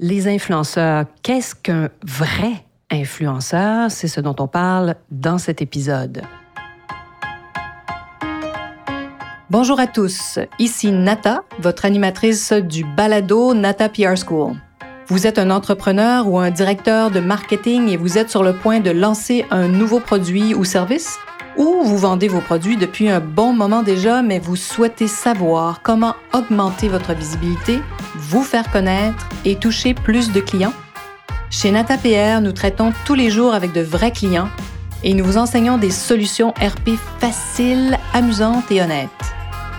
Les influenceurs, qu'est-ce qu'un vrai influenceur? C'est ce dont on parle dans cet épisode. Bonjour à tous, ici Nata, votre animatrice du balado Nata PR School. Vous êtes un entrepreneur ou un directeur de marketing et vous êtes sur le point de lancer un nouveau produit ou service? Ou vous vendez vos produits depuis un bon moment déjà, mais vous souhaitez savoir comment augmenter votre visibilité, vous faire connaître et toucher plus de clients? Chez NataPR, nous traitons tous les jours avec de vrais clients et nous vous enseignons des solutions RP faciles, amusantes et honnêtes.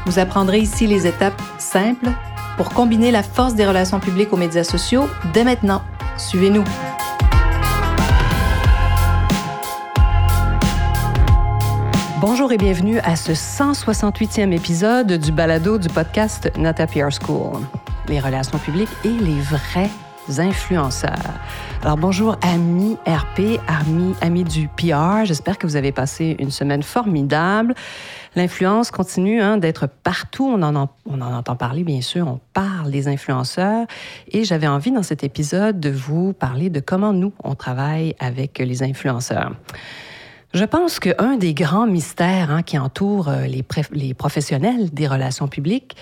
Vous apprendrez ici les étapes simples pour combiner la force des relations publiques aux médias sociaux dès maintenant. Suivez-nous. Bonjour et bienvenue à ce 168e épisode du balado du podcast Nata PR School. Les relations publiques et les vrais influenceurs. Alors bonjour amis RP, amis, amis du PR. J'espère que vous avez passé une semaine formidable. L'influence continue hein, d'être partout. On en, on en entend parler, bien sûr. On parle des influenceurs. Et j'avais envie dans cet épisode de vous parler de comment nous, on travaille avec les influenceurs. Je pense qu'un des grands mystères hein, qui entourent euh, les, professionnels des relations publiques,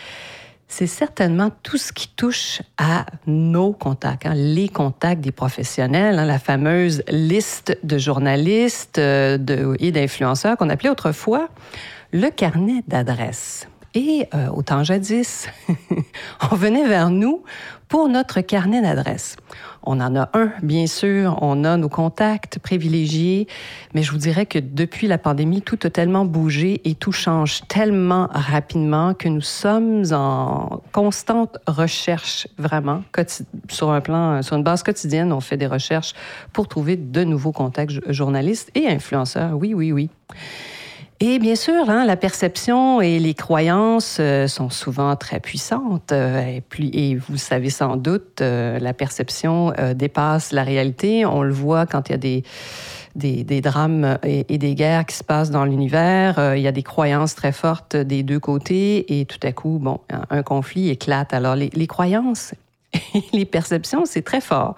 c'est certainement tout ce qui touche à nos contacts, hein, les contacts des professionnels, hein, la fameuse liste de journalistes euh, et d'influenceurs qu'on appelait autrefois le carnet d'adresses. Et euh, au jadis, on venait vers nous pour notre carnet d'adresses. On en a un, bien sûr, on a nos contacts privilégiés, mais je vous dirais que depuis la pandémie, tout a tellement bougé et tout change tellement rapidement que nous sommes en constante recherche, vraiment, sur un plan, sur une base quotidienne, on fait des recherches pour trouver de nouveaux contacts journalistes et influenceurs. Oui, oui, oui. Et bien sûr, hein, la perception et les croyances euh, sont souvent très puissantes. Euh, et, et, vous savez sans doute, euh, la perception dépasse la réalité. On le voit quand il y a des, des, drames et, des guerres qui se passent dans l'univers. il y a des croyances très fortes des deux côtés et tout à coup, bon, un, conflit éclate. Alors, les, les croyances et les perceptions, c'est très fort,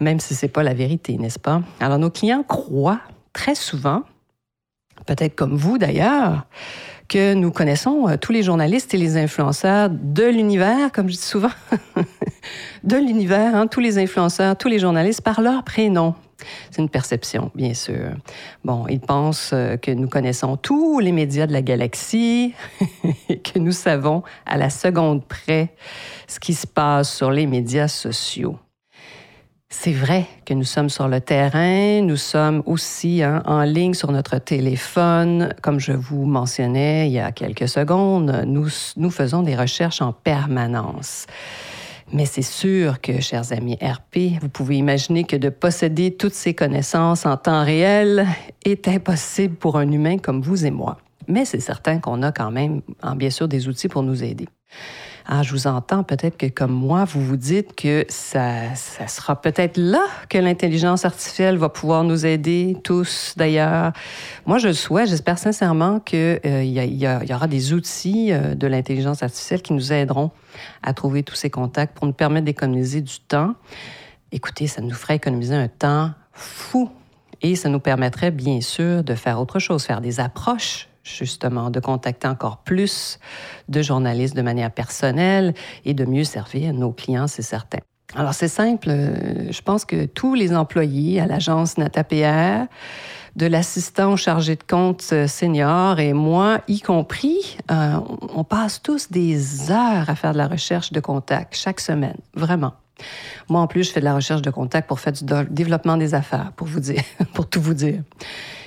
même si c'est pas la vérité, n'est-ce pas? Alors, nos clients croient très souvent peut-être comme vous d'ailleurs, que nous connaissons euh, tous les journalistes et les influenceurs de l'univers, comme je dis souvent, de l'univers, hein, tous les influenceurs, tous les journalistes par leur prénom. C'est une perception, bien sûr. Bon, ils pensent euh, que nous connaissons tous les médias de la galaxie et que nous savons à la seconde près ce qui se passe sur les médias sociaux. C'est vrai que nous sommes sur le terrain, nous sommes aussi hein, en ligne sur notre téléphone. Comme je vous mentionnais il y a quelques secondes, nous, nous faisons des recherches en permanence. Mais c'est sûr que, chers amis RP, vous pouvez imaginer que de posséder toutes ces connaissances en temps réel est impossible pour un humain comme vous et moi. Mais c'est certain qu'on a quand même, bien sûr, des outils pour nous aider. Ah, je vous entends peut-être que comme moi, vous vous dites que ça, ça sera peut-être là que l'intelligence artificielle va pouvoir nous aider tous d'ailleurs. Moi, je le souhaite. J'espère sincèrement qu'il euh, y, aura des outils euh, de l'intelligence artificielle qui nous aideront à trouver tous ces contacts pour nous permettre d'économiser du temps. Écoutez, ça nous ferait économiser un temps fou et ça nous permettrait bien sûr de faire autre chose, faire des approches justement, de contacter encore plus de journalistes de manière personnelle et de mieux servir nos clients, c'est certain. Alors, c'est simple. Euh, je pense que tous les employés à l'agence NataPR, de l'assistant chargé de compte euh, senior et moi y compris, euh, on passe tous des heures à faire de la recherche de contacts chaque semaine, vraiment. Moi, en plus, je fais de la recherche de contacts pour faire du développement des affaires, pour vous dire, pour tout vous dire.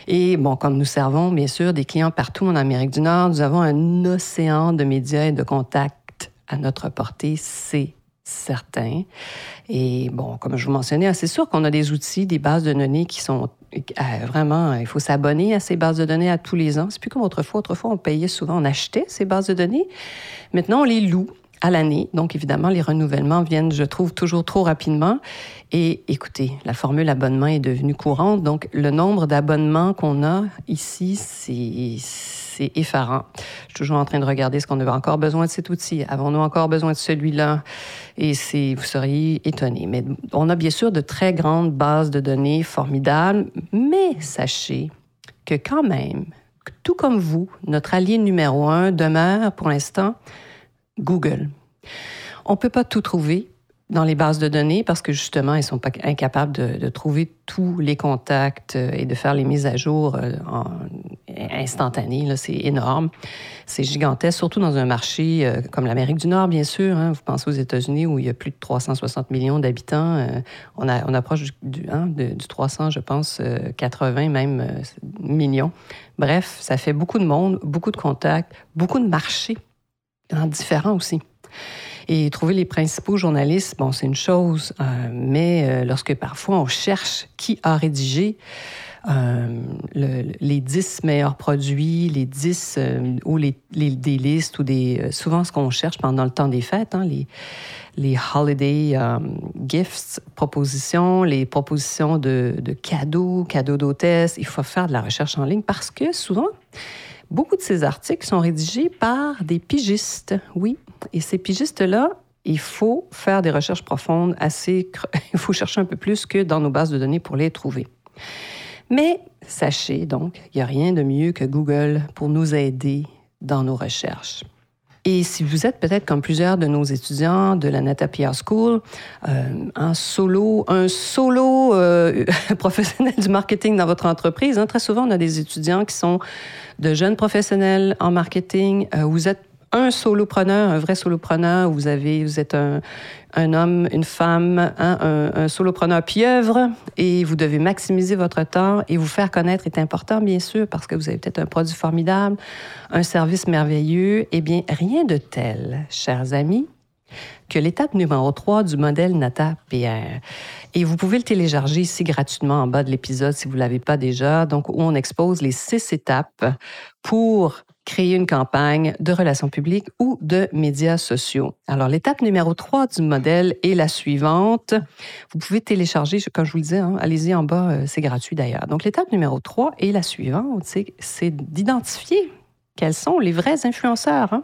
Et bon, comme nous servons, bien sûr, des clients partout en Amérique du Nord, nous avons un océan de médias et de contacts à notre portée, c'est certain. Et bon, comme je vous mentionnais, c'est sûr qu'on a des outils, des bases de données qui sont euh, vraiment, il faut s'abonner à ces bases de données à tous les ans. C'est plus comme autrefois. Autrefois, on payait souvent, on achetait ces bases de données. Maintenant, on les loue. À l'année. Donc, évidemment, les renouvellements viennent, je trouve, toujours trop rapidement. Et écoutez, la formule abonnement est devenue courante. Donc, le nombre d'abonnements qu'on a ici, c'est effarant. Je suis toujours en train de regarder ce qu'on a encore besoin de cet outil. Avons-nous encore besoin de celui-là? Et vous seriez étonné. Mais on a bien sûr de très grandes bases de données formidables. Mais sachez que quand même, tout comme vous, notre allié numéro un demeure pour l'instant Google. On ne peut pas tout trouver dans les bases de données parce que justement, ils sont pas incapables de, trouver tous les contacts euh, et de faire les mises à jour euh, en instantanées. C'est énorme. C'est gigantesque, surtout dans un marché euh, comme l'Amérique du Nord, bien sûr. Hein. Vous pensez aux États-Unis où il y a plus de 360 millions d'habitants. on, approche du, hein, du 300, je pense, 80 même millions. Bref, ça fait beaucoup de monde, beaucoup de contacts, beaucoup de marchés différents aussi. Et trouver les principaux journalistes, bon, c'est une chose, euh, mais euh, lorsque parfois on cherche qui a rédigé euh, les 10 meilleurs produits, les 10 ou les, des listes ou des. souvent, ce qu'on cherche pendant le temps des fêtes, hein, les, les holiday gifts, propositions, les propositions de, de cadeaux, cadeaux d'hôtesse, il faut faire de la recherche en ligne parce que souvent, Beaucoup de ces articles sont rédigés par des pigistes, oui. Et ces pigistes-là, il faut faire des recherches profondes assez... Il faut chercher un peu plus que dans nos bases de données pour les trouver. Mais sachez donc, il n'y a rien de mieux que Google pour nous aider dans nos recherches. Et si vous êtes peut-être comme plusieurs de nos étudiants de la Nata PR School, euh, un solo, un solo euh, professionnel du marketing dans votre entreprise, hein, très souvent on a des étudiants qui sont de jeunes professionnels en marketing. Euh, vous êtes un solopreneur, un vrai solopreneur, vous avez, vous êtes un, un homme, une femme, hein, un, un, solopreneur pieuvre, et vous devez maximiser votre temps et vous faire connaître est important, bien sûr, parce que vous avez peut-être un produit formidable, un service merveilleux. Eh bien, rien de tel, chers amis, que l'étape numéro 3 du modèle Nata PR. Et vous pouvez le télécharger ici gratuitement en bas de l'épisode si vous ne l'avez pas déjà, donc où on expose les six étapes pour créer une campagne de relations publiques ou de médias sociaux. Alors, l'étape numéro 3 du modèle est la suivante. Vous pouvez télécharger, comme je vous le disais, hein, allez-y en bas, euh, c'est gratuit d'ailleurs. Donc, l'étape numéro 3 est la suivante, c'est d'identifier quels sont les vrais influenceurs. Hein.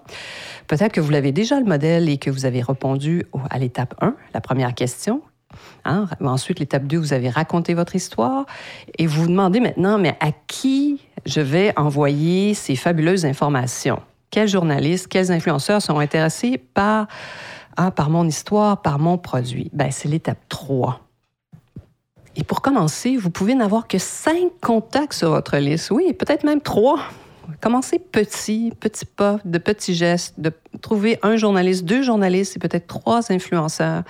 Peut-être que vous l'avez déjà le modèle et que vous avez répondu à l'étape 1, la première question. Hein? Ensuite, l'étape 2, vous avez raconté votre histoire et vous vous demandez maintenant, mais à qui je vais envoyer ces fabuleuses informations? Quels journalistes, quels influenceurs sont intéressés par, hein, par mon histoire, par mon produit? Ben, c'est l'étape 3. Et pour commencer, vous pouvez n'avoir que cinq contacts sur votre liste. Oui, peut-être même trois. Commencez petit, petit pas, de petits gestes, de trouver un journaliste, deux journalistes et peut-être trois influenceurs.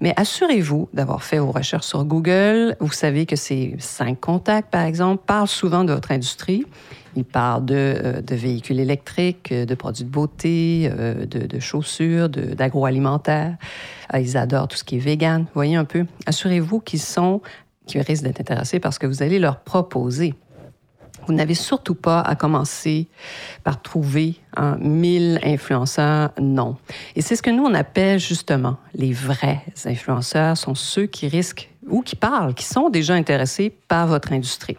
Mais assurez-vous d'avoir fait vos recherches sur Google. Vous savez que ces cinq contacts, par exemple, parlent souvent de votre industrie. Ils parlent de, euh, véhicules électriques, de produits de beauté, euh, de, de chaussures, d'agroalimentaire. Ils adorent tout ce qui est vegan. Voyez un peu. Assurez-vous qu'ils sont, qu'ils risquent d'être intéressés parce que vous allez leur proposer vous n'avez surtout pas à commencer par trouver un 1000 influenceurs, non. Et c'est ce que nous, on appelle justement les vrais influenceurs, sont ceux qui risquent ou qui parlent, qui sont déjà intéressés par votre industrie.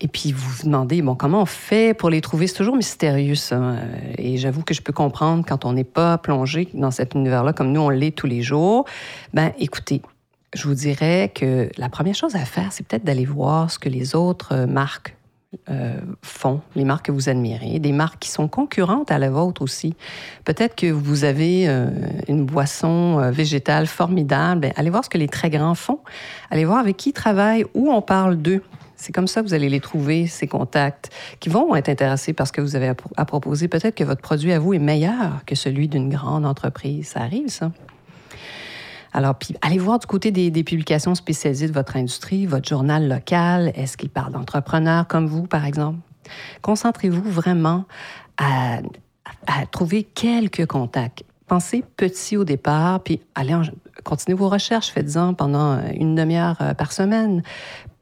Et puis vous vous demandez, bon, comment on fait pour les trouver? C'est toujours mystérieux, ça. Et j'avoue que je peux comprendre quand on n'est pas plongé dans cet univers-là comme nous, on l'est tous les jours. Ben, écoutez, je vous dirais que la première chose à faire, c'est peut-être d'aller voir ce que les autres euh, marques euh, font, les marques que vous admirez, des marques qui sont concurrentes à la vôtre aussi. Peut-être que vous avez euh, une boisson végétale formidable. Ben, allez voir ce que les très grands font. Allez voir avec qui ils travaillent, où on parle d'eux. C'est comme ça que vous allez les trouver, ces contacts, qui vont être intéressés parce que vous avez à proposer. Peut-être que votre produit à vous est meilleur que celui d'une grande entreprise. Ça arrive, ça. Alors, puis, allez voir du côté des, publications spécialisées de votre industrie, votre journal local. Est-ce qu'il parle d'entrepreneurs comme vous, par exemple? Concentrez-vous vraiment à, trouver quelques contacts. Pensez petit au départ, puis allez continuez vos recherches, faites-en pendant une demi-heure euh, par semaine.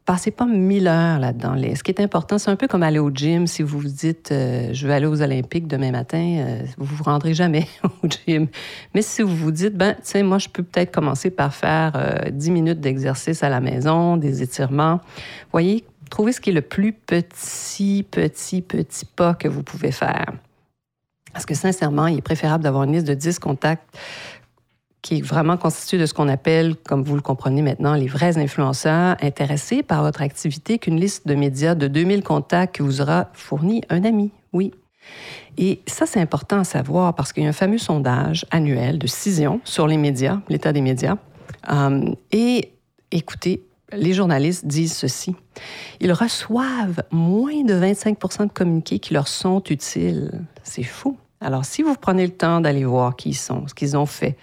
Passez pas mille heures là-dedans. Ce qui est important, c'est un peu comme aller au gym. Si vous vous dites, euh, je vais aller aux Olympiques demain matin, euh, vous vous rendrez jamais au gym. Mais si vous vous dites, ben, tu moi, je peux peut-être commencer par faire euh, dix minutes d'exercice à la maison, des étirements. Voyez, trouvez ce qui est le plus petit, petit, petit pas que vous pouvez faire. Parce que sincèrement, il est préférable d'avoir une liste de 10 contacts qui est vraiment constitué de ce qu'on appelle, comme vous le comprenez maintenant, les vrais influenceurs intéressés par votre activité qu'une liste de médias de 2000 contacts qui vous aura fourni un ami, oui. Et ça, c'est important à savoir parce qu'il y a un fameux sondage annuel de Cision sur les médias, l'état des médias. Euh, et écoutez, les journalistes disent ceci. Ils reçoivent moins de 25 de communiqués qui leur sont utiles. C'est fou. Alors, si vous prenez le temps d'aller voir qui ils sont, ce qu'ils ont fait,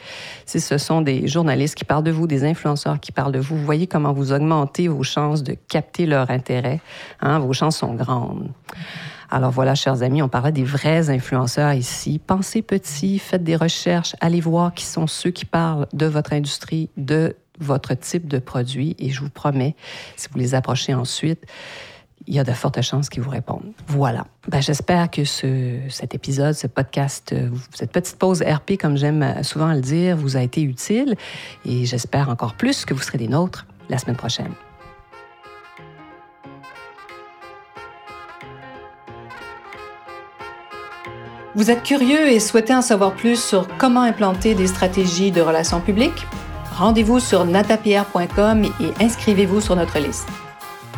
si ce sont des journalistes qui parlent de vous, des influenceurs qui parlent de vous, vous voyez comment vous augmentez vos chances de capter leur intérêt. Hein? Vos chances sont grandes. Alors voilà, chers amis, on parlait des vrais influenceurs ici. Pensez petit, faites des recherches, allez voir qui sont ceux qui parlent de votre industrie, de votre type de produit, et je vous promets, si vous les approchez ensuite, il y a de fortes chances qu'ils vous répondent. Voilà. Ben, J'espère que ce, cet épisode, ce podcast, euh, cette petite pause RP, comme j'aime souvent le dire, vous a été utile et j'espère encore plus que vous serez des nôtres la semaine prochaine. Vous êtes curieux et souhaitez en savoir plus sur comment implanter des stratégies de relations publiques? Rendez-vous sur natapierre.com et inscrivez-vous sur notre liste.